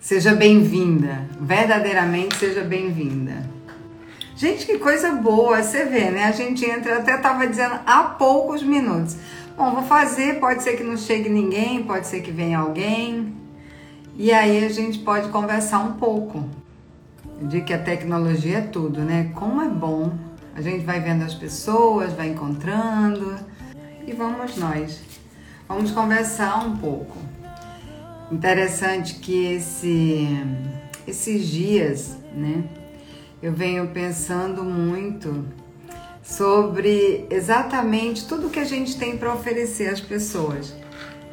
Seja bem-vinda, verdadeiramente seja bem-vinda. Gente, que coisa boa, você vê, né? A gente entra, até tava dizendo há poucos minutos. Bom, vou fazer, pode ser que não chegue ninguém, pode ser que venha alguém. E aí a gente pode conversar um pouco. Eu digo que a tecnologia é tudo, né? Como é bom. A gente vai vendo as pessoas, vai encontrando e vamos nós. Vamos conversar um pouco. Interessante que esse, esses dias, né? Eu venho pensando muito sobre exatamente tudo que a gente tem para oferecer às pessoas.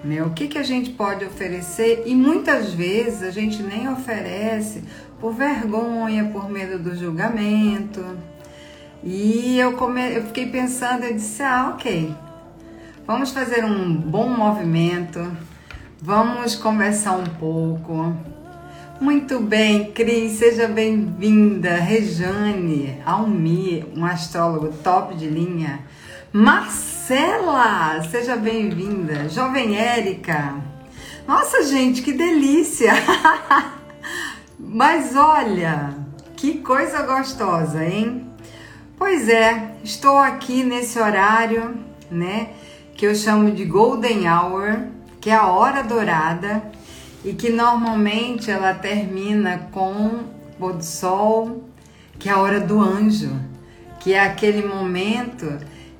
Né? O que, que a gente pode oferecer e muitas vezes a gente nem oferece por vergonha, por medo do julgamento. E eu, come... eu fiquei pensando, eu disse, ah, ok, vamos fazer um bom movimento, vamos conversar um pouco, muito bem, Cris, seja bem-vinda. Rejane, Almi, um astrólogo top de linha. Marcela, seja bem-vinda. Jovem Érica. Nossa, gente, que delícia! Mas olha, que coisa gostosa, hein? Pois é, estou aqui nesse horário, né, que eu chamo de Golden Hour, que é a hora dourada e que normalmente ela termina com pôr do sol, que é a hora do anjo, que é aquele momento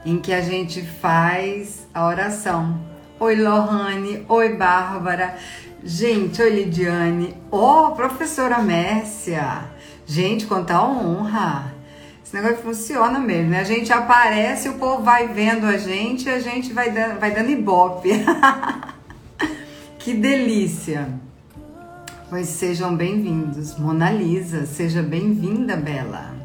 em que a gente faz a oração. Oi, Lohane. Oi, Bárbara. Gente, oi, Lidiane. Ó, oh, professora Mércia. Gente, quanta honra. Esse negócio funciona mesmo, né? A gente aparece, o povo vai vendo a gente e a gente vai dando, vai dando ibope. Que delícia! Pois sejam bem-vindos. Mona Lisa, seja bem-vinda, Bela.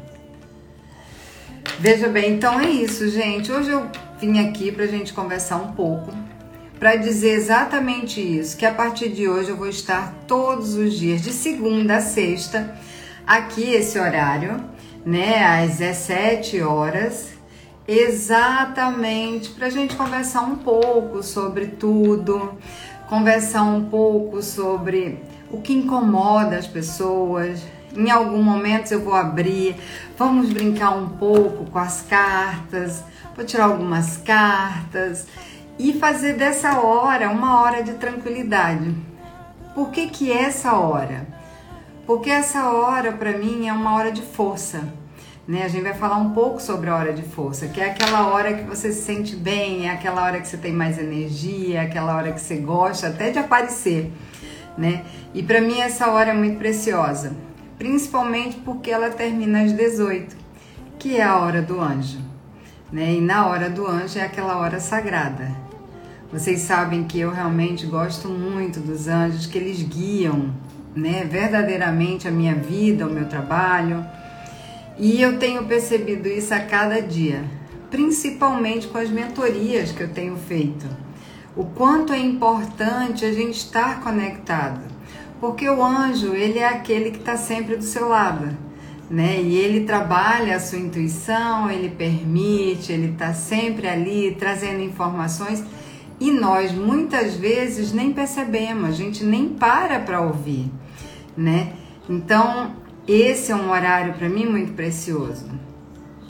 Veja bem, então é isso, gente. Hoje eu vim aqui para a gente conversar um pouco, para dizer exatamente isso, que a partir de hoje eu vou estar todos os dias, de segunda a sexta, aqui esse horário, né, às 17 horas, exatamente para a gente conversar um pouco sobre tudo, conversar um pouco sobre o que incomoda as pessoas. Em algum momento eu vou abrir, vamos brincar um pouco com as cartas, vou tirar algumas cartas e fazer dessa hora uma hora de tranquilidade. Por que que essa hora? Porque essa hora para mim é uma hora de força né? A gente vai falar um pouco sobre a hora de força, que é aquela hora que você se sente bem, é aquela hora que você tem mais energia, é aquela hora que você gosta até de aparecer, né? E para mim essa hora é muito preciosa, principalmente porque ela termina às 18, que é a hora do anjo, né? E na hora do anjo é aquela hora sagrada. Vocês sabem que eu realmente gosto muito dos anjos, que eles guiam, né, verdadeiramente a minha vida, o meu trabalho e eu tenho percebido isso a cada dia, principalmente com as mentorias que eu tenho feito. O quanto é importante a gente estar conectado, porque o anjo ele é aquele que está sempre do seu lado, né? E ele trabalha a sua intuição, ele permite, ele está sempre ali trazendo informações e nós muitas vezes nem percebemos, a gente nem para para ouvir, né? Então esse é um horário para mim muito precioso,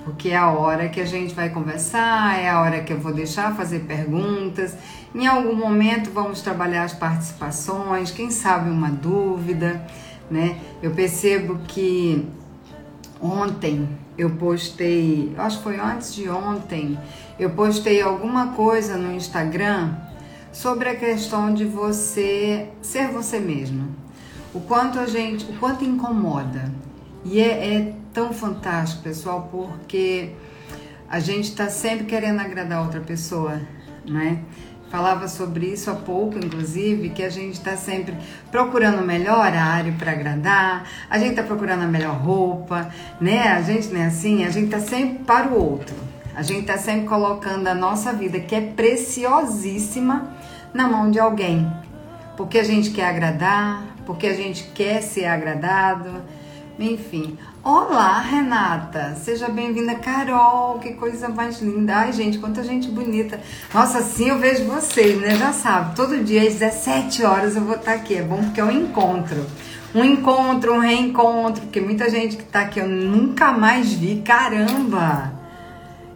porque é a hora que a gente vai conversar, é a hora que eu vou deixar fazer perguntas. Em algum momento vamos trabalhar as participações, quem sabe uma dúvida, né? Eu percebo que ontem eu postei, acho que foi antes de ontem, eu postei alguma coisa no Instagram sobre a questão de você ser você mesmo o quanto a gente, o quanto incomoda. E é, é tão fantástico, pessoal, porque a gente está sempre querendo agradar outra pessoa, né? Falava sobre isso há pouco, inclusive, que a gente está sempre procurando o melhor horário para agradar, a gente está procurando a melhor roupa, né? A gente não é assim, a gente está sempre para o outro. A gente está sempre colocando a nossa vida, que é preciosíssima, na mão de alguém. Porque a gente quer agradar, porque a gente quer ser agradado. Enfim. Olá, Renata. Seja bem-vinda, Carol. Que coisa mais linda. Ai, gente, quanta gente bonita. Nossa, assim eu vejo vocês, né? Já sabe, todo dia às 17 horas eu vou estar aqui. É bom porque é um encontro. um encontro, um reencontro, porque muita gente que tá aqui eu nunca mais vi. Caramba!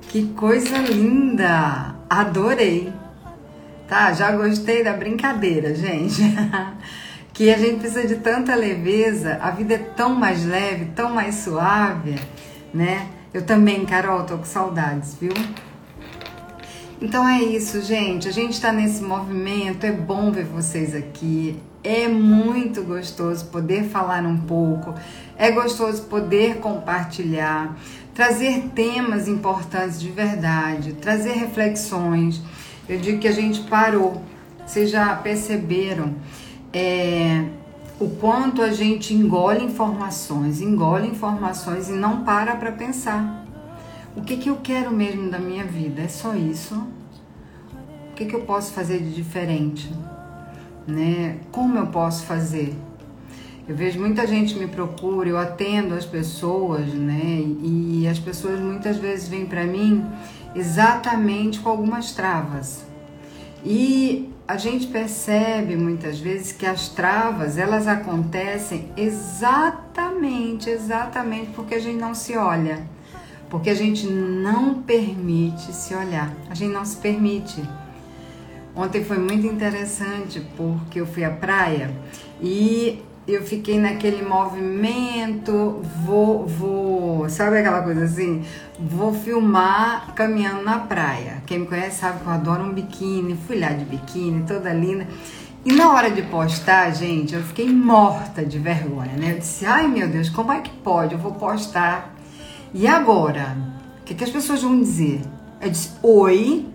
Que coisa linda! Adorei! Tá, já gostei da brincadeira, gente. que a gente precisa de tanta leveza, a vida é tão mais leve, tão mais suave, né? Eu também, Carol, tô com saudades, viu? Então é isso, gente. A gente está nesse movimento. É bom ver vocês aqui. É muito gostoso poder falar um pouco. É gostoso poder compartilhar, trazer temas importantes de verdade, trazer reflexões. Eu digo que a gente parou. Vocês já perceberam é, o quanto a gente engole informações, engole informações e não para para pensar. O que, que eu quero mesmo da minha vida? É só isso? O que, que eu posso fazer de diferente? Né? Como eu posso fazer? Eu vejo muita gente me procura, eu atendo as pessoas, né? E as pessoas muitas vezes vêm para mim exatamente com algumas travas. E a gente percebe muitas vezes que as travas, elas acontecem exatamente, exatamente porque a gente não se olha. Porque a gente não permite se olhar. A gente não se permite. Ontem foi muito interessante porque eu fui à praia e eu fiquei naquele movimento, vou, vou, sabe aquela coisa assim? Vou filmar caminhando na praia. Quem me conhece sabe que eu adoro um biquíni, fui lá de biquíni, toda linda. E na hora de postar, gente, eu fiquei morta de vergonha, né? Eu disse, ai meu Deus, como é que pode? Eu vou postar. E agora? O que, que as pessoas vão dizer? Eu disse, oi,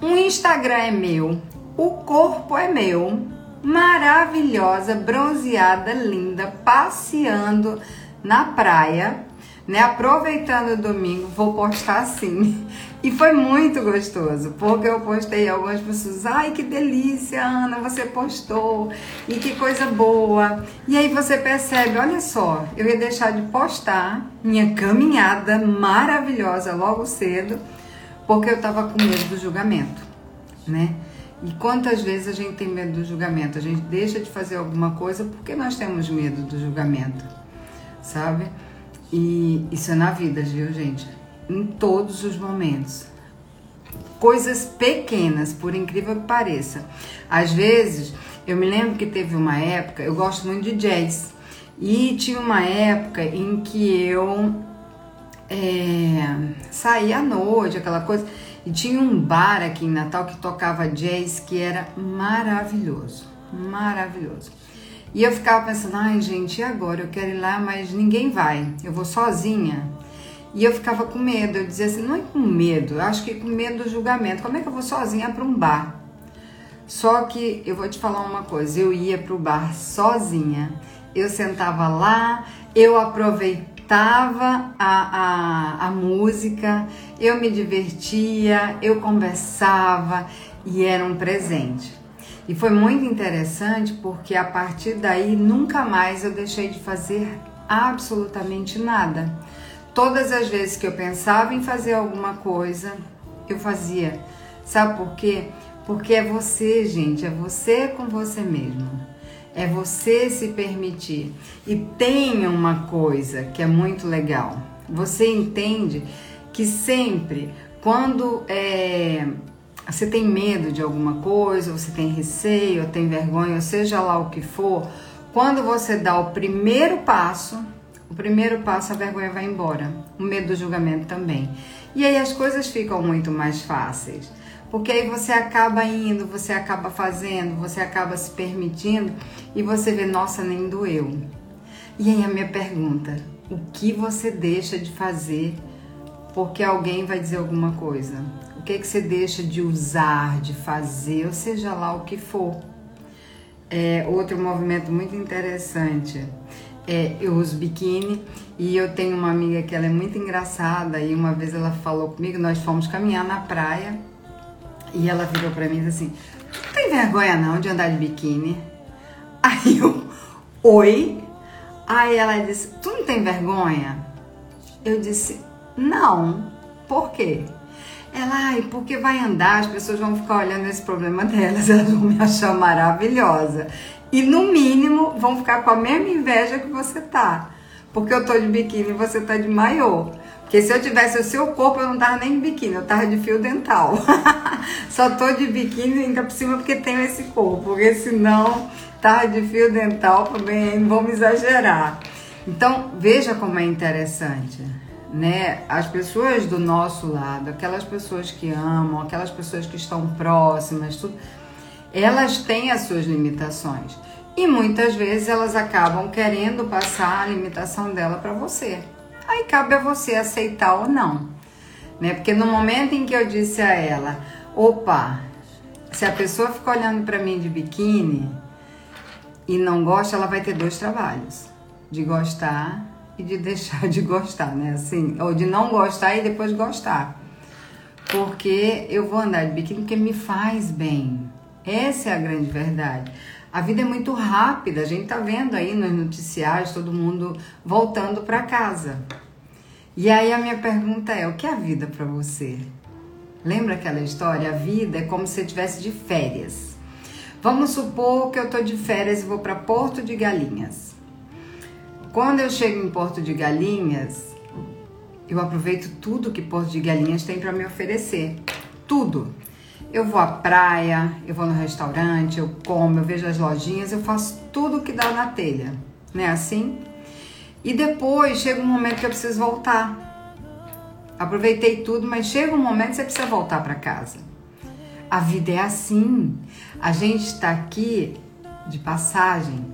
o Instagram é meu, o corpo é meu, maravilhosa, bronzeada, linda, passeando na praia, né? Aproveitando o domingo, vou postar assim. E foi muito gostoso, porque eu postei algumas pessoas, ai que delícia, Ana, você postou, e que coisa boa. E aí você percebe, olha só, eu ia deixar de postar minha caminhada maravilhosa logo cedo, porque eu tava com medo do julgamento, né? E quantas vezes a gente tem medo do julgamento? A gente deixa de fazer alguma coisa porque nós temos medo do julgamento, sabe? E isso é na vida, viu, gente? Em todos os momentos. Coisas pequenas, por incrível que pareça. Às vezes, eu me lembro que teve uma época, eu gosto muito de jazz, e tinha uma época em que eu é, saía à noite, aquela coisa. E tinha um bar aqui em Natal que tocava jazz que era maravilhoso, maravilhoso. E eu ficava pensando, ai gente, e agora? Eu quero ir lá, mas ninguém vai, eu vou sozinha. E eu ficava com medo, eu dizia assim, não é com medo, eu acho que com medo do julgamento. Como é que eu vou sozinha para um bar? Só que eu vou te falar uma coisa, eu ia para o bar sozinha, eu sentava lá, eu aproveitava escutava a, a, a música, eu me divertia, eu conversava e era um presente. E foi muito interessante porque a partir daí nunca mais eu deixei de fazer absolutamente nada. Todas as vezes que eu pensava em fazer alguma coisa, eu fazia. Sabe por quê? Porque é você, gente, é você com você mesmo é você se permitir. E tem uma coisa que é muito legal. Você entende que sempre, quando é, você tem medo de alguma coisa, você tem receio, tem vergonha, seja lá o que for, quando você dá o primeiro passo, o primeiro passo a vergonha vai embora, o medo do julgamento também. E aí as coisas ficam muito mais fáceis. Porque aí você acaba indo, você acaba fazendo, você acaba se permitindo e você vê, nossa, nem doeu. E aí a minha pergunta: o que você deixa de fazer porque alguém vai dizer alguma coisa? O que, é que você deixa de usar, de fazer, ou seja lá o que for? É, outro movimento muito interessante é eu uso biquíni e eu tenho uma amiga que ela é muito engraçada e uma vez ela falou comigo, nós fomos caminhar na praia e ela virou para mim e disse assim: Não tem vergonha não de andar de biquíni? Aí eu, oi? Aí ela disse: Tu não tem vergonha? Eu disse: Não. Por quê? Ela, ai, porque vai andar, as pessoas vão ficar olhando esse problema delas, elas vão me achar maravilhosa. E no mínimo vão ficar com a mesma inveja que você tá. Porque eu tô de biquíni e você tá de maiô. Porque se eu tivesse o seu corpo, eu não tava nem de biquíni, eu tava de fio dental. Só tô de biquíni ainda por cima porque tenho esse corpo. Porque senão tava de fio dental também, não vamos exagerar. Então, veja como é interessante, né? As pessoas do nosso lado, aquelas pessoas que amam, aquelas pessoas que estão próximas, tudo, elas têm as suas limitações. E muitas vezes elas acabam querendo passar a limitação dela para você. Aí cabe a você aceitar ou não. Né? Porque no momento em que eu disse a ela, opa, se a pessoa fica olhando para mim de biquíni e não gosta, ela vai ter dois trabalhos de gostar e de deixar de gostar, né? Assim, ou de não gostar e depois gostar. Porque eu vou andar de biquíni porque me faz bem. Essa é a grande verdade. A vida é muito rápida, a gente tá vendo aí nos noticiários todo mundo voltando para casa. E aí a minha pergunta é: o que é a vida para você? Lembra aquela história? A vida é como se você estivesse de férias. Vamos supor que eu tô de férias e vou para Porto de Galinhas. Quando eu chego em Porto de Galinhas, eu aproveito tudo que Porto de Galinhas tem para me oferecer. Tudo. Eu vou à praia, eu vou no restaurante, eu como, eu vejo as lojinhas, eu faço tudo que dá na telha. Não é assim? E depois chega um momento que eu preciso voltar. Aproveitei tudo, mas chega um momento que você precisa voltar para casa. A vida é assim. A gente está aqui de passagem,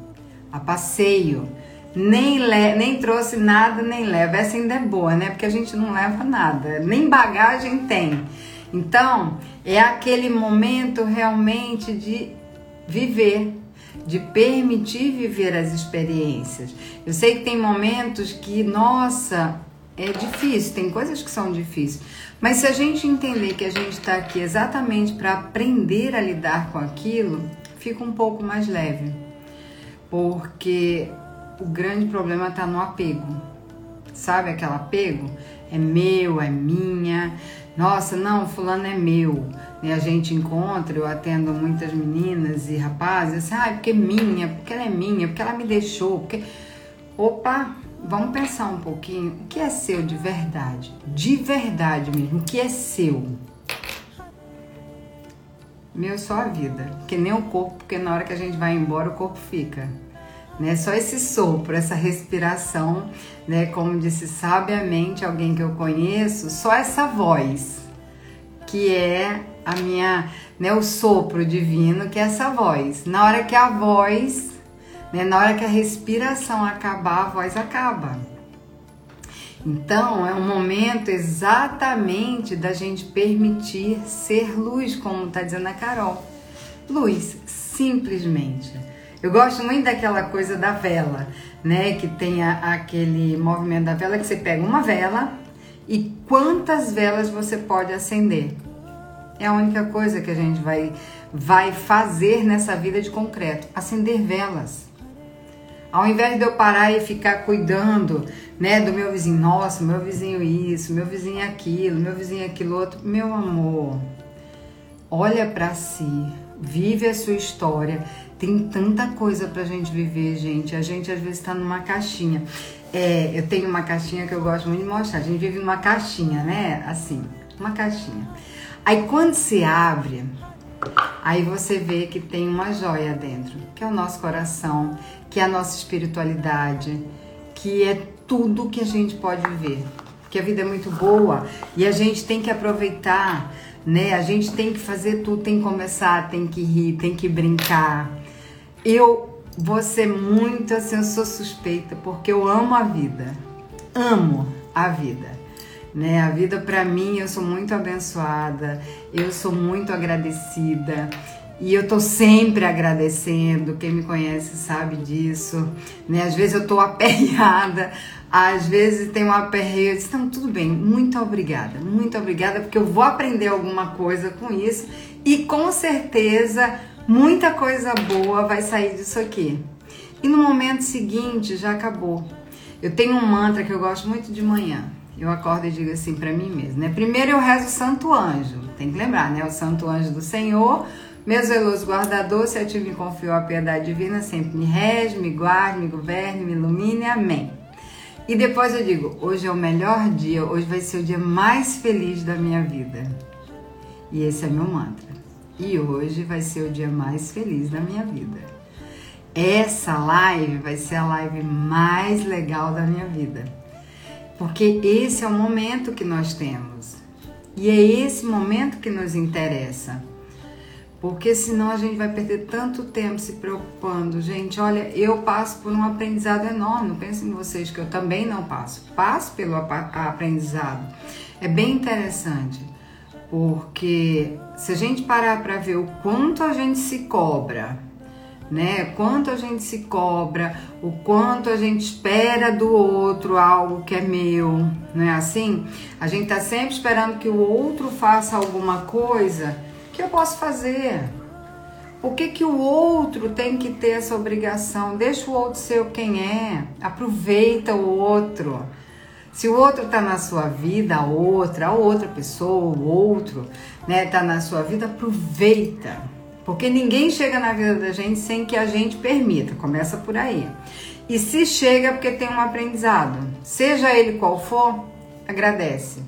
a passeio nem, le nem trouxe nada, nem leva. Essa ainda é boa, né? Porque a gente não leva nada, nem bagagem tem. Então, é aquele momento realmente de viver, de permitir viver as experiências. Eu sei que tem momentos que, nossa, é difícil, tem coisas que são difíceis, mas se a gente entender que a gente está aqui exatamente para aprender a lidar com aquilo, fica um pouco mais leve. Porque o grande problema está no apego. Sabe aquele apego? É meu, é minha. Nossa, não, fulano é meu. E a gente encontra, eu atendo muitas meninas e rapazes, assim, ah, porque é minha, porque ela é minha, porque ela me deixou, porque. Opa, vamos pensar um pouquinho. O que é seu de verdade? De verdade mesmo, o que é seu? Meu só a vida, que nem o corpo, porque na hora que a gente vai embora o corpo fica né? Só esse sopro, essa respiração, né? Como disse sabiamente alguém que eu conheço, só essa voz, que é a minha, né? O sopro divino, que é essa voz. Na hora que a voz, né? Na hora que a respiração acabar, a voz acaba. Então é um momento exatamente da gente permitir ser luz, como está dizendo a Carol. Luz, simplesmente. Eu gosto muito daquela coisa da vela, né? Que tem a, aquele movimento da vela que você pega uma vela e quantas velas você pode acender. É a única coisa que a gente vai, vai fazer nessa vida de concreto: acender velas. Ao invés de eu parar e ficar cuidando, né, do meu vizinho, nossa, meu vizinho isso, meu vizinho aquilo, meu vizinho aquilo outro, meu amor, olha para si, vive a sua história, tem tanta coisa pra gente viver, gente. A gente às vezes tá numa caixinha. É, eu tenho uma caixinha que eu gosto muito de mostrar. A gente vive numa caixinha, né? Assim, uma caixinha. Aí quando se abre, aí você vê que tem uma joia dentro, que é o nosso coração, que é a nossa espiritualidade, que é tudo que a gente pode viver. Que a vida é muito boa e a gente tem que aproveitar, né? A gente tem que fazer tudo, tem que começar, tem que rir, tem que brincar eu vou ser muito assim, eu sou suspeita porque eu amo a vida. Amo a vida. Né? A vida para mim, eu sou muito abençoada, eu sou muito agradecida. E eu tô sempre agradecendo, quem me conhece sabe disso, né? Às vezes eu tô aperreada, às vezes tem um aperreio, eu disse, não, tudo bem, muito obrigada, muito obrigada, porque eu vou aprender alguma coisa com isso e com certeza Muita coisa boa vai sair disso aqui. E no momento seguinte já acabou. Eu tenho um mantra que eu gosto muito de manhã. eu acordo e digo assim para mim mesma, né? Primeiro eu rezo o Santo Anjo, tem que lembrar, né? O Santo Anjo do Senhor, meu zeloso guardador, se a ti me confiou a piedade divina, sempre me rege, me guarde, me governe, me ilumine, amém. E depois eu digo, hoje é o melhor dia, hoje vai ser o dia mais feliz da minha vida. E esse é meu mantra. E hoje vai ser o dia mais feliz da minha vida. Essa live vai ser a live mais legal da minha vida. Porque esse é o momento que nós temos. E é esse momento que nos interessa. Porque senão a gente vai perder tanto tempo se preocupando. Gente, olha, eu passo por um aprendizado enorme. Pensem em vocês que eu também não passo. Passo pelo aprendizado. É bem interessante. Porque se a gente parar para ver o quanto a gente se cobra, né? Quanto a gente se cobra, o quanto a gente espera do outro algo que é meu, não é assim? A gente tá sempre esperando que o outro faça alguma coisa que eu posso fazer. Por que, que o outro tem que ter essa obrigação? Deixa o outro ser quem é. Aproveita o outro. Se o outro está na sua vida, a outra, a outra pessoa, o outro, né, tá na sua vida, aproveita. Porque ninguém chega na vida da gente sem que a gente permita. Começa por aí. E se chega é porque tem um aprendizado, seja ele qual for, agradece.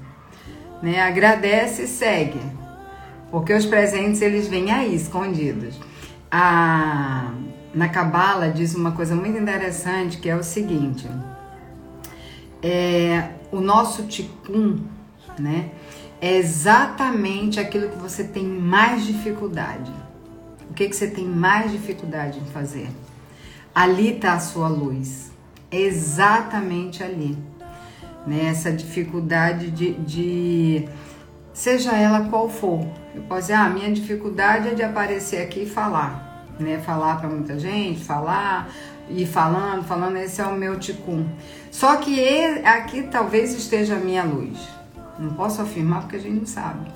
Né? Agradece e segue. Porque os presentes eles vêm aí escondidos. A na Cabala diz uma coisa muito interessante que é o seguinte: é, o nosso ticum, né, é exatamente aquilo que você tem mais dificuldade. O que, que você tem mais dificuldade em fazer? Ali está a sua luz. É exatamente ali. Né? Essa dificuldade de, de, seja ela qual for. Eu posso dizer, ah, minha dificuldade é de aparecer aqui e falar. Né? Falar para muita gente, falar, e falando, falando, esse é o meu ticum. Só que ele, aqui talvez esteja a minha luz. Não posso afirmar porque a gente não sabe.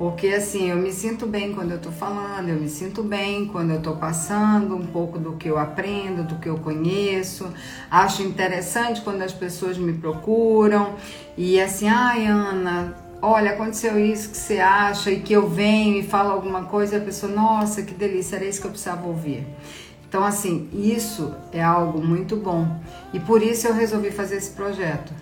Porque assim, eu me sinto bem quando eu tô falando, eu me sinto bem quando eu tô passando um pouco do que eu aprendo, do que eu conheço. Acho interessante quando as pessoas me procuram e assim, ai Ana, olha, aconteceu isso que você acha e que eu venho e falo alguma coisa e a pessoa, nossa, que delícia, era isso que eu precisava ouvir. Então, assim, isso é algo muito bom. E por isso eu resolvi fazer esse projeto.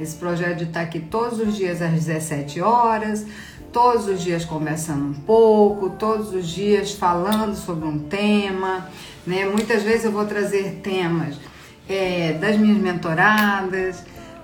Esse projeto de estar aqui todos os dias às 17 horas, todos os dias conversando um pouco, todos os dias falando sobre um tema. Né? Muitas vezes eu vou trazer temas é, das minhas mentoradas,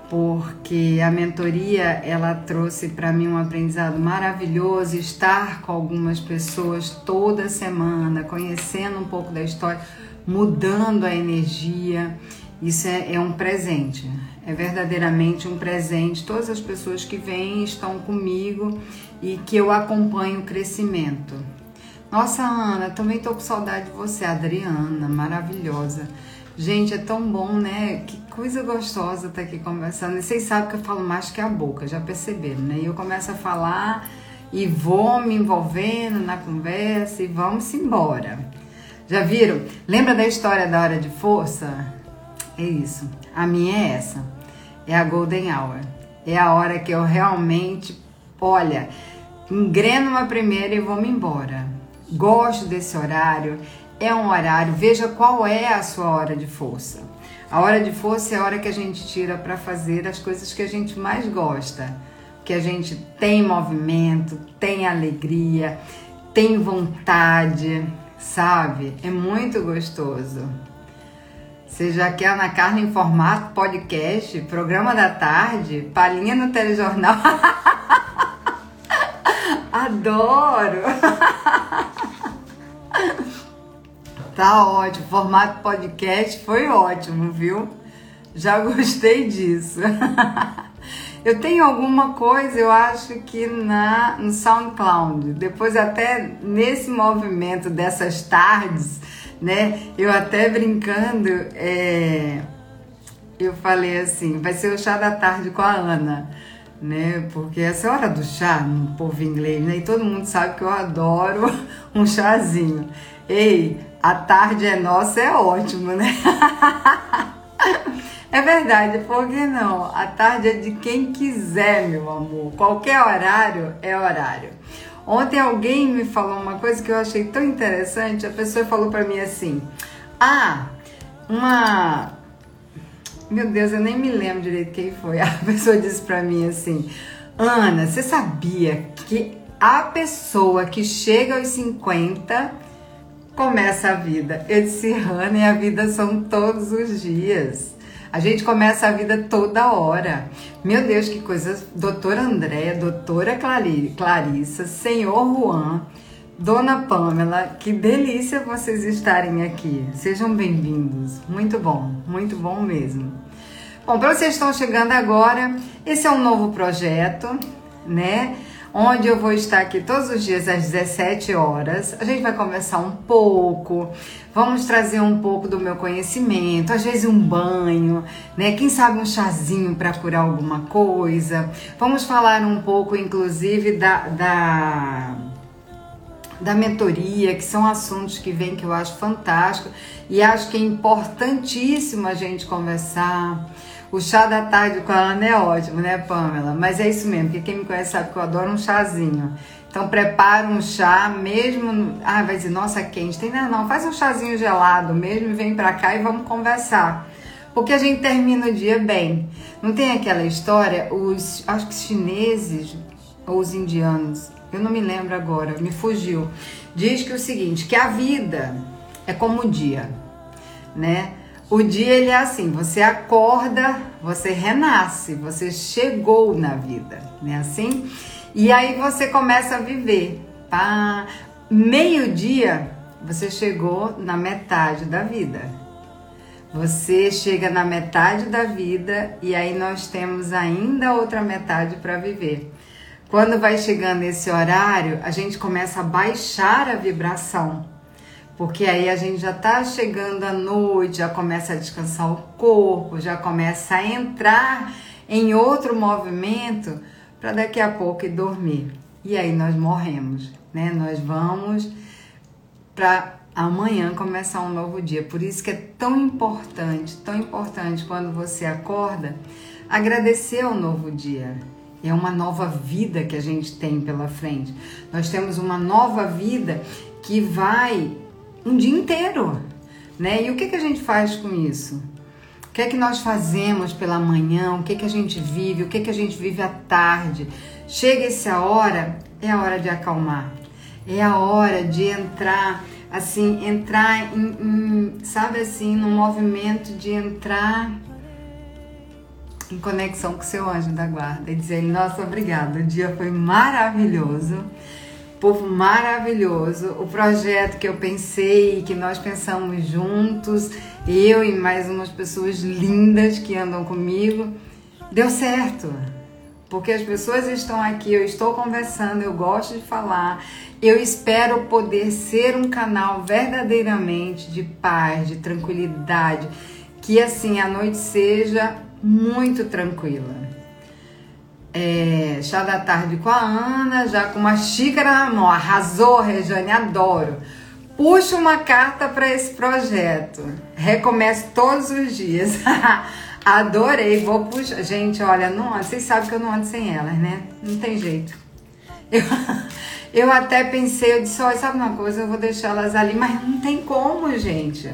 porque a mentoria ela trouxe para mim um aprendizado maravilhoso, estar com algumas pessoas toda semana, conhecendo um pouco da história, mudando a energia. Isso é, é um presente, é verdadeiramente um presente. Todas as pessoas que vêm estão comigo e que eu acompanho o crescimento. Nossa, Ana, também tô com saudade de você, Adriana, maravilhosa. Gente, é tão bom, né? Que coisa gostosa estar tá aqui conversando. E vocês sabem que eu falo mais que a boca, já perceberam, né? E eu começo a falar e vou me envolvendo na conversa e vamos embora. Já viram? Lembra da história da hora de força? É isso. A minha é essa. É a Golden Hour. É a hora que eu realmente, olha, engreno uma primeira e vou me embora. Gosto desse horário é um horário, veja qual é a sua hora de força. A hora de força é a hora que a gente tira para fazer as coisas que a gente mais gosta, que a gente tem movimento, tem alegria, tem vontade, sabe? É muito gostoso. Você já quer na carne em formato podcast, programa da tarde, palhinha no telejornal. Adoro! Tá ótimo. Formato podcast foi ótimo, viu? Já gostei disso. eu tenho alguma coisa, eu acho que na no SoundCloud. Depois até nesse movimento dessas tardes, né? Eu até brincando, é, eu falei assim, vai ser o chá da tarde com a Ana né? Porque essa é a hora do chá no povo inglês, né? E todo mundo sabe que eu adoro um chazinho. Ei, a tarde é nossa é ótimo, né? É verdade, por que não? A tarde é de quem quiser, meu amor. Qualquer horário é horário. Ontem alguém me falou uma coisa que eu achei tão interessante. A pessoa falou para mim assim: Ah, uma. Meu Deus, eu nem me lembro direito quem foi. A pessoa disse para mim assim: Ana, você sabia que a pessoa que chega aos 50 começa a vida? Eu disse, Ana, e a vida são todos os dias. A gente começa a vida toda hora. Meu Deus, que coisa. Doutora Andréia, doutora Clarissa, senhor Juan, dona Pamela, que delícia vocês estarem aqui. Sejam bem-vindos. Muito bom, muito bom mesmo. Bom, para vocês que estão chegando agora, esse é um novo projeto, né? Onde eu vou estar aqui todos os dias às 17 horas. A gente vai conversar um pouco, vamos trazer um pouco do meu conhecimento, às vezes um banho, né? Quem sabe um chazinho para curar alguma coisa. Vamos falar um pouco, inclusive, da, da da mentoria, que são assuntos que vêm que eu acho fantástico e acho que é importantíssimo a gente conversar. O chá da tarde com a Ana é ótimo, né, Pamela? Mas é isso mesmo, porque quem me conhece sabe que eu adoro um chazinho. Então prepara um chá mesmo. Ah, vai dizer, nossa, quente. Tem não, não, faz um chazinho gelado mesmo e vem pra cá e vamos conversar. Porque a gente termina o dia bem. Não tem aquela história, os acho que chineses ou os indianos, eu não me lembro agora, me fugiu. Diz que é o seguinte, que a vida é como o dia, né? O dia ele é assim, você acorda, você renasce, você chegou na vida, né assim? E aí você começa a viver. Pá, meio-dia você chegou na metade da vida. Você chega na metade da vida e aí nós temos ainda outra metade para viver. Quando vai chegando esse horário, a gente começa a baixar a vibração porque aí a gente já tá chegando à noite, já começa a descansar o corpo, já começa a entrar em outro movimento para daqui a pouco ir dormir. E aí nós morremos, né? Nós vamos para amanhã começar um novo dia. Por isso que é tão importante, tão importante quando você acorda, agradecer ao novo dia. É uma nova vida que a gente tem pela frente. Nós temos uma nova vida que vai um dia inteiro, né? E o que, que a gente faz com isso? O que é que nós fazemos pela manhã? O que que a gente vive? O que que a gente vive à tarde? Chega essa hora, é a hora de acalmar. É a hora de entrar, assim, entrar em, em sabe assim, no movimento de entrar em conexão com o seu anjo da guarda e dizer: Nossa, obrigada, o dia foi maravilhoso povo maravilhoso. O projeto que eu pensei, que nós pensamos juntos, eu e mais umas pessoas lindas que andam comigo, deu certo. Porque as pessoas estão aqui, eu estou conversando, eu gosto de falar. Eu espero poder ser um canal verdadeiramente de paz, de tranquilidade, que assim a noite seja muito tranquila é, chá da tarde com a Ana, já com uma xícara na mão. Arrasou, Regiane, adoro. Puxa uma carta para esse projeto. Recomeço todos os dias. Adorei, vou puxar. Gente, olha, não, vocês sabem que eu não ando sem elas, né? Não tem jeito. Eu, eu até pensei, eu disse, olha, sabe uma coisa, eu vou deixar elas ali, mas não tem como, gente.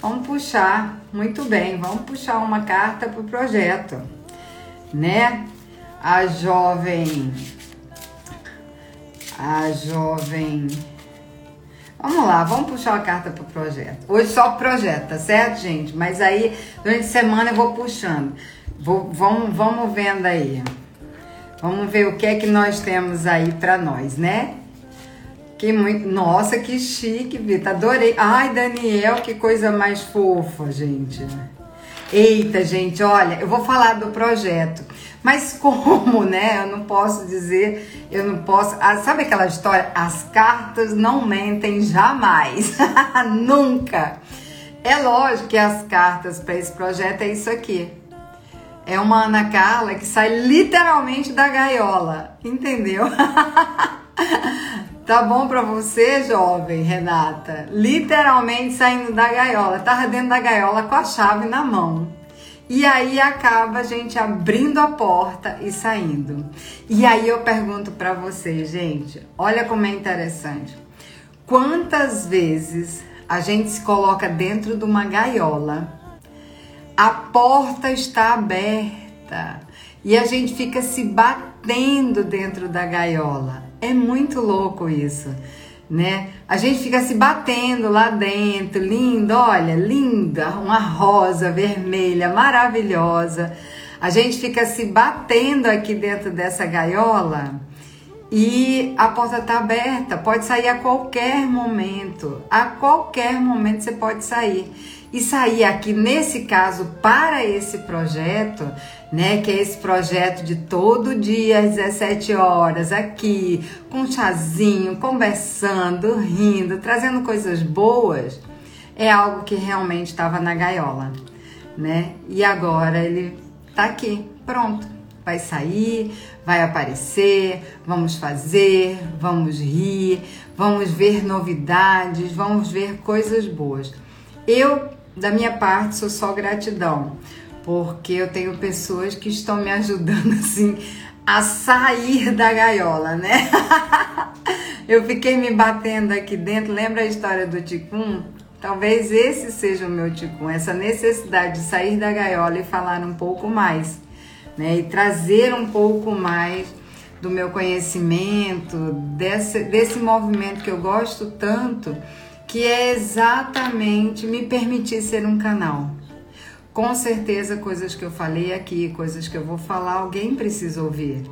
Vamos puxar, muito bem, vamos puxar uma carta pro projeto, né? A jovem. A jovem. Vamos lá, vamos puxar a carta pro projeto. Hoje só projeto, tá certo, gente? Mas aí, durante a semana eu vou puxando. Vou, vamos, vamos vendo aí. Vamos ver o que é que nós temos aí para nós, né? Que muito, nossa, que chique, Vita. Adorei. Ai, Daniel, que coisa mais fofa, gente. Eita, gente, olha, eu vou falar do projeto. Mas como, né? Eu não posso dizer, eu não posso. Ah, sabe aquela história? As cartas não mentem jamais. Nunca. É lógico que as cartas para esse projeto é isso aqui. É uma Ana Carla que sai literalmente da gaiola, entendeu? tá bom para você, jovem Renata? Literalmente saindo da gaiola. Tava dentro da gaiola com a chave na mão. E aí acaba a gente abrindo a porta e saindo. E aí eu pergunto para vocês, gente, olha como é interessante. Quantas vezes a gente se coloca dentro de uma gaiola, a porta está aberta e a gente fica se batendo dentro da gaiola. É muito louco isso né? A gente fica se batendo lá dentro, lindo, olha, linda, uma rosa vermelha maravilhosa. A gente fica se batendo aqui dentro dessa gaiola e a porta está aberta, pode sair a qualquer momento. A qualquer momento você pode sair. E sair aqui nesse caso para esse projeto, né, que é esse projeto de todo dia às 17 horas aqui, com um chazinho, conversando, rindo, trazendo coisas boas, é algo que realmente estava na gaiola, né? E agora ele tá aqui, pronto vai sair, vai aparecer, vamos fazer, vamos rir, vamos ver novidades, vamos ver coisas boas. Eu, da minha parte, sou só gratidão, porque eu tenho pessoas que estão me ajudando assim a sair da gaiola, né? eu fiquei me batendo aqui dentro, lembra a história do Ticum? Talvez esse seja o meu Ticum, essa necessidade de sair da gaiola e falar um pouco mais né? E trazer um pouco mais do meu conhecimento, desse, desse movimento que eu gosto tanto, que é exatamente me permitir ser um canal. Com certeza, coisas que eu falei aqui, coisas que eu vou falar, alguém precisa ouvir.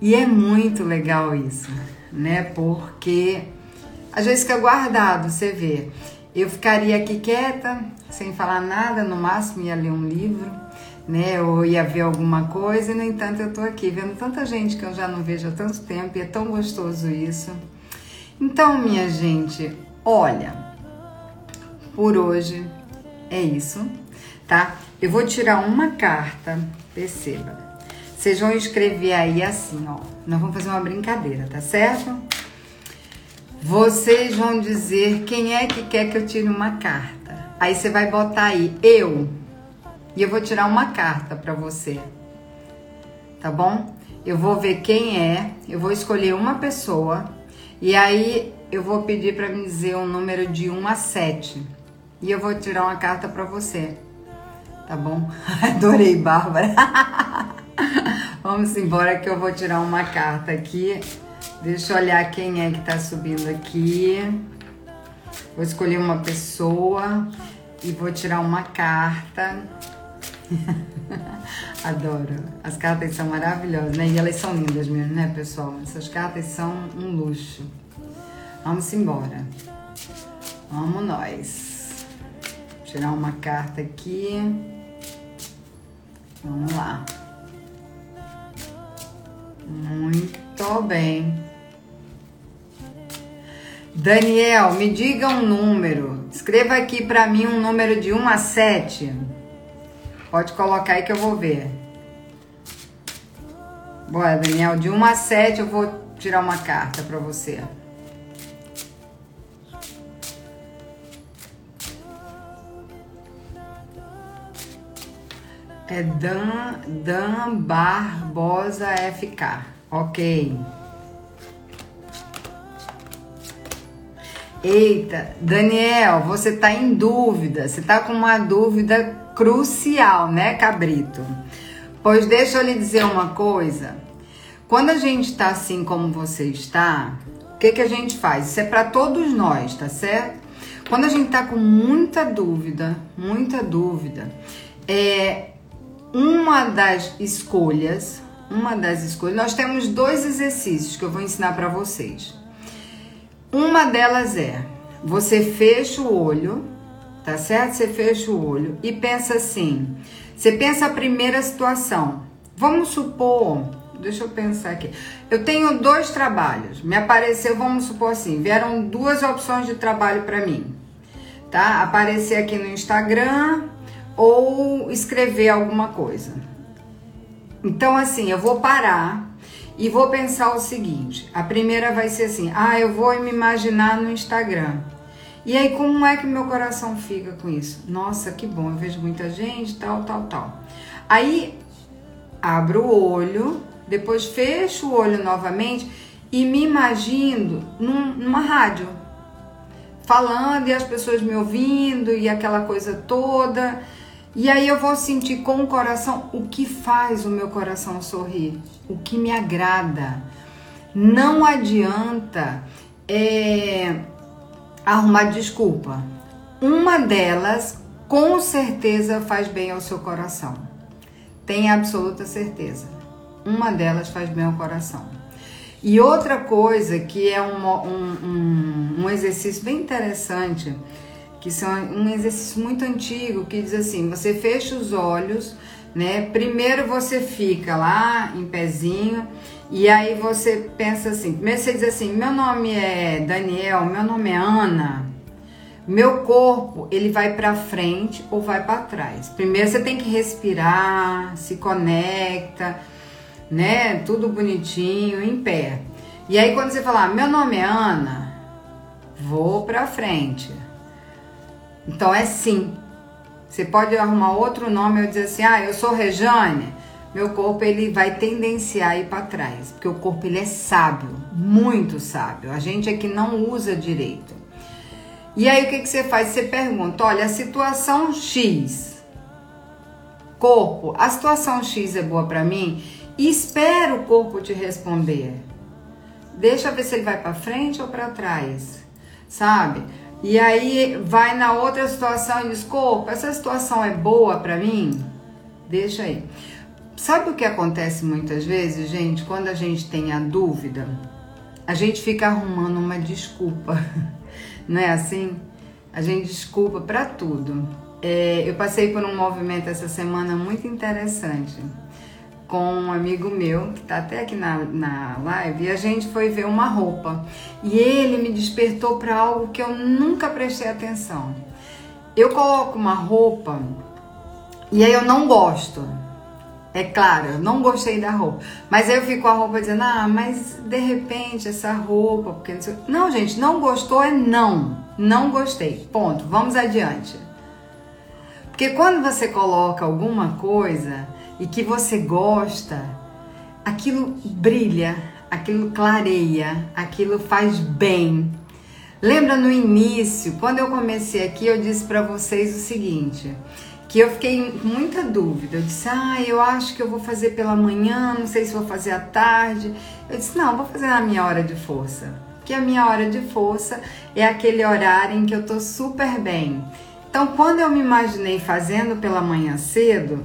E é muito legal isso, né? Porque às vezes fica guardado, você vê. Eu ficaria aqui quieta, sem falar nada, no máximo ia ler um livro né? Ou ia ver alguma coisa, e no entanto eu tô aqui vendo tanta gente que eu já não vejo há tanto tempo e é tão gostoso isso. Então, minha gente, olha, por hoje é isso, tá? Eu vou tirar uma carta, perceba. Vocês vão escrever aí assim, ó. Nós vamos fazer uma brincadeira, tá certo? Vocês vão dizer quem é que quer que eu tire uma carta. Aí você vai botar aí, eu, e eu vou tirar uma carta para você. Tá bom? Eu vou ver quem é, eu vou escolher uma pessoa e aí eu vou pedir para me dizer um número de 1 a 7. E eu vou tirar uma carta para você. Tá bom? Adorei, Bárbara. Vamos embora que eu vou tirar uma carta aqui. Deixa eu olhar quem é que tá subindo aqui. Vou escolher uma pessoa e vou tirar uma carta. Adoro. As cartas são maravilhosas, né? E elas são lindas mesmo, né, pessoal? Essas cartas são um luxo. Vamos embora. Vamos nós. Tirar uma carta aqui. Vamos lá. Muito bem. Daniel, me diga um número. Escreva aqui para mim um número de 1 a 7. Pode colocar aí que eu vou ver. Bora, Daniel, de 1 a 7 eu vou tirar uma carta para você. É Dan, Dan Barbosa FK. Ok. Eita, Daniel, você tá em dúvida. Você tá com uma dúvida crucial, né, cabrito? Pois deixa eu lhe dizer uma coisa. Quando a gente está assim como você está, o que, que a gente faz? Isso é para todos nós, tá certo? Quando a gente está com muita dúvida, muita dúvida, é uma das escolhas, uma das escolhas, nós temos dois exercícios que eu vou ensinar para vocês. Uma delas é: você fecha o olho tá certo? Você fecha o olho e pensa assim. Você pensa a primeira situação. Vamos supor, deixa eu pensar aqui. Eu tenho dois trabalhos. Me apareceu, vamos supor assim, vieram duas opções de trabalho para mim. Tá? Aparecer aqui no Instagram ou escrever alguma coisa. Então assim, eu vou parar e vou pensar o seguinte: a primeira vai ser assim: ah, eu vou me imaginar no Instagram. E aí, como é que meu coração fica com isso? Nossa, que bom, eu vejo muita gente, tal, tal, tal. Aí, abro o olho, depois fecho o olho novamente e me imagino num, numa rádio, falando e as pessoas me ouvindo e aquela coisa toda. E aí eu vou sentir com o coração o que faz o meu coração sorrir, o que me agrada. Não adianta é, arrumar desculpa. Uma delas com certeza faz bem ao seu coração. Tenha absoluta certeza. Uma delas faz bem ao coração. E outra coisa que é um, um, um, exercício bem interessante, que são um exercício muito antigo, que diz assim: você fecha os olhos, né? Primeiro você fica lá em pezinho, e aí você pensa assim: primeiro você diz assim, meu nome é Daniel, meu nome é Ana. Meu corpo, ele vai para frente ou vai para trás. Primeiro você tem que respirar, se conecta né? Tudo bonitinho, em pé. E aí quando você falar, meu nome é Ana, vou pra frente. Então é sim. Você pode arrumar outro nome ou dizer assim, ah, eu sou Rejane. Meu corpo ele vai tendenciar a ir para trás, porque o corpo ele é sábio, muito sábio. A gente é que não usa direito. E aí o que, que você faz? Você pergunta, olha, a situação X, corpo, a situação X é boa para mim? e espera o corpo te responder. Deixa ver se ele vai para frente ou para trás, sabe? E aí vai na outra situação e diz: corpo, essa situação é boa para mim? Deixa aí. Sabe o que acontece muitas vezes, gente? Quando a gente tem a dúvida, a gente fica arrumando uma desculpa, não é assim? A gente desculpa para tudo. É, eu passei por um movimento essa semana muito interessante com um amigo meu, que está até aqui na, na live, e a gente foi ver uma roupa. E ele me despertou para algo que eu nunca prestei atenção. Eu coloco uma roupa e aí eu não gosto. É claro, eu não gostei da roupa. Mas aí eu fico com a roupa dizendo, ah, mas de repente essa roupa, porque não sei. Não, gente, não gostou é não. Não gostei. Ponto. Vamos adiante. Porque quando você coloca alguma coisa, e que você gosta, aquilo brilha, aquilo clareia, aquilo faz bem. Lembra no início, quando eu comecei aqui, eu disse para vocês o seguinte, que eu fiquei com muita dúvida. Eu disse: "Ah, eu acho que eu vou fazer pela manhã, não sei se vou fazer à tarde". Eu disse: "Não, vou fazer na minha hora de força". Que a minha hora de força é aquele horário em que eu tô super bem. Então, quando eu me imaginei fazendo pela manhã cedo,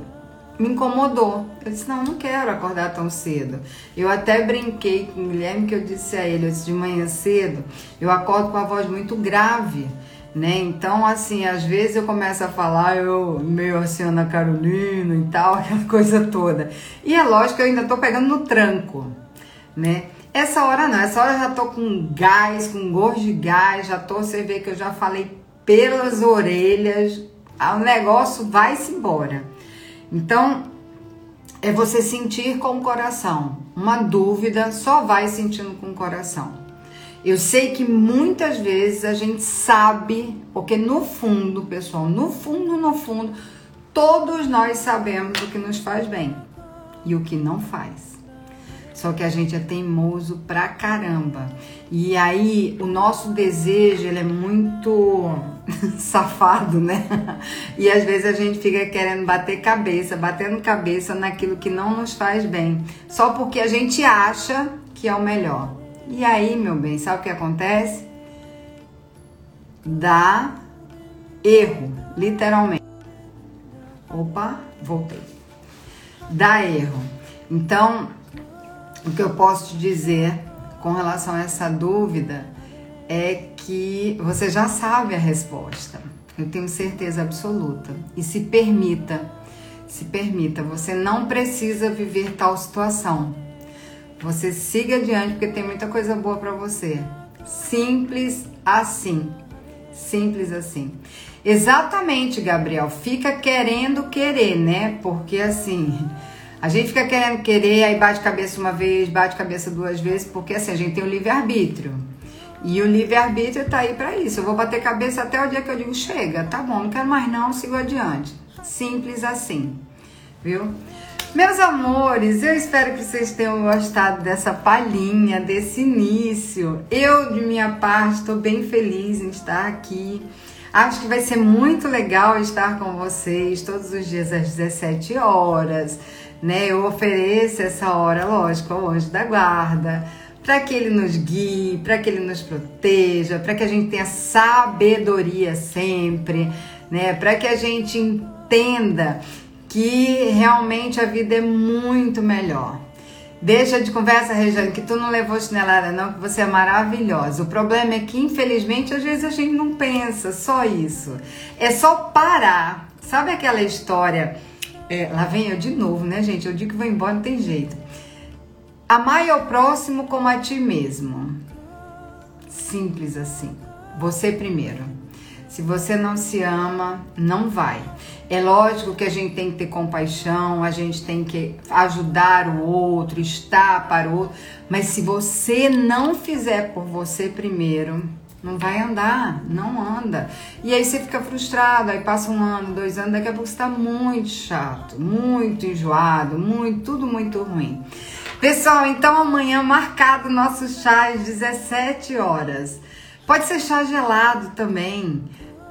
me incomodou. Eu disse, não, não quero acordar tão cedo. Eu até brinquei com o Guilherme que eu disse a ele, eu disse, de manhã cedo, eu acordo com a voz muito grave, né? Então, assim, às vezes eu começo a falar, eu meio assim, Ana Carolina e tal, aquela coisa toda. E é lógico que eu ainda tô pegando no tranco, né? Essa hora não, essa hora eu já tô com gás, com gosto de gás, já tô, você vê que eu já falei pelas orelhas, o negócio vai-se embora. Então, é você sentir com o coração. Uma dúvida só vai sentindo com o coração. Eu sei que muitas vezes a gente sabe, porque no fundo, pessoal, no fundo, no fundo, todos nós sabemos o que nos faz bem e o que não faz. Só que a gente é teimoso pra caramba. E aí o nosso desejo ele é muito safado, né? E às vezes a gente fica querendo bater cabeça, batendo cabeça naquilo que não nos faz bem, só porque a gente acha que é o melhor. E aí, meu bem, sabe o que acontece? Dá erro, literalmente. Opa, voltei. Dá erro. Então, o que eu posso te dizer com relação a essa dúvida é que você já sabe a resposta. Eu tenho certeza absoluta. E se permita, se permita, você não precisa viver tal situação. Você siga adiante porque tem muita coisa boa para você. Simples assim. Simples assim. Exatamente, Gabriel. Fica querendo querer, né? Porque assim, a gente fica querendo querer, aí bate cabeça uma vez, bate cabeça duas vezes, porque assim, a gente tem o livre-arbítrio. E o livre-arbítrio tá aí para isso. Eu vou bater cabeça até o dia que eu digo chega, tá bom, não quero mais não, sigo adiante. Simples assim, viu? Meus amores, eu espero que vocês tenham gostado dessa palhinha, desse início. Eu, de minha parte, estou bem feliz em estar aqui. Acho que vai ser muito legal estar com vocês todos os dias às 17 horas, né? Eu ofereço essa hora, lógico, ao anjo da guarda, para que ele nos guie, para que ele nos proteja, para que a gente tenha sabedoria sempre, né? Para que a gente entenda que realmente a vida é muito melhor. Deixa de conversa, Regiane, que tu não levou chinelada, não, que você é maravilhosa. O problema é que, infelizmente, às vezes a gente não pensa só isso. É só parar. Sabe aquela história? É, lá vem eu de novo, né, gente? Eu digo que vou embora, não tem jeito. Amar ao próximo como a ti mesmo. Simples assim. Você primeiro. Se você não se ama, não vai. É lógico que a gente tem que ter compaixão, a gente tem que ajudar o outro, estar para o outro, mas se você não fizer por você primeiro, não vai andar, não anda. E aí você fica frustrado, aí passa um ano, dois anos, daqui a pouco está muito chato, muito enjoado, muito, tudo muito ruim. Pessoal, então amanhã marcado nosso chá às 17 horas. Pode ser chá gelado também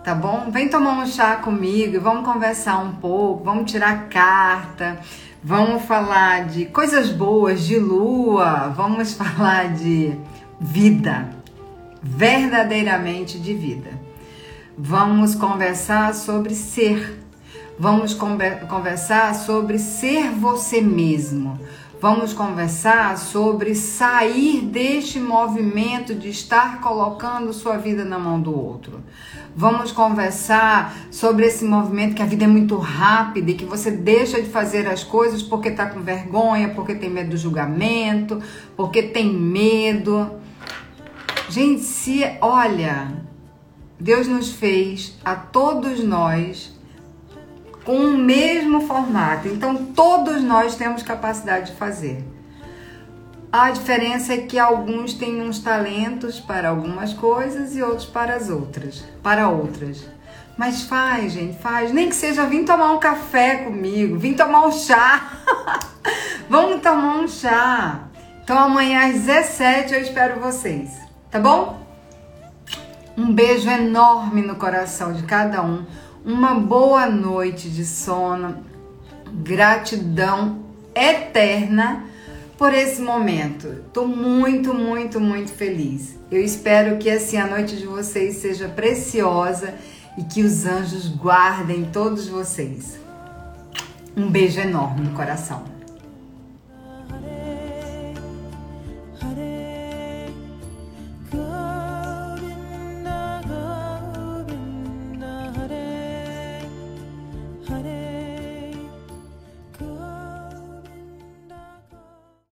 tá bom? Vem tomar um chá comigo e vamos conversar um pouco, vamos tirar carta, vamos falar de coisas boas, de lua, vamos falar de vida, verdadeiramente de vida. Vamos conversar sobre ser, vamos conversar sobre ser você mesmo. Vamos conversar sobre sair deste movimento de estar colocando sua vida na mão do outro. Vamos conversar sobre esse movimento que a vida é muito rápida e que você deixa de fazer as coisas porque está com vergonha, porque tem medo do julgamento, porque tem medo. Gente, se olha, Deus nos fez a todos nós com o mesmo formato. Então todos nós temos capacidade de fazer. A diferença é que alguns têm uns talentos para algumas coisas e outros para as outras, para outras. Mas faz, gente, faz. Nem que seja vir tomar um café comigo, vir tomar um chá. Vamos tomar um chá. Então amanhã às 17 eu espero vocês, tá bom? Um beijo enorme no coração de cada um. Uma boa noite de sono. Gratidão eterna por esse momento. Tô muito, muito, muito feliz. Eu espero que assim a noite de vocês seja preciosa e que os anjos guardem todos vocês. Um beijo enorme no coração.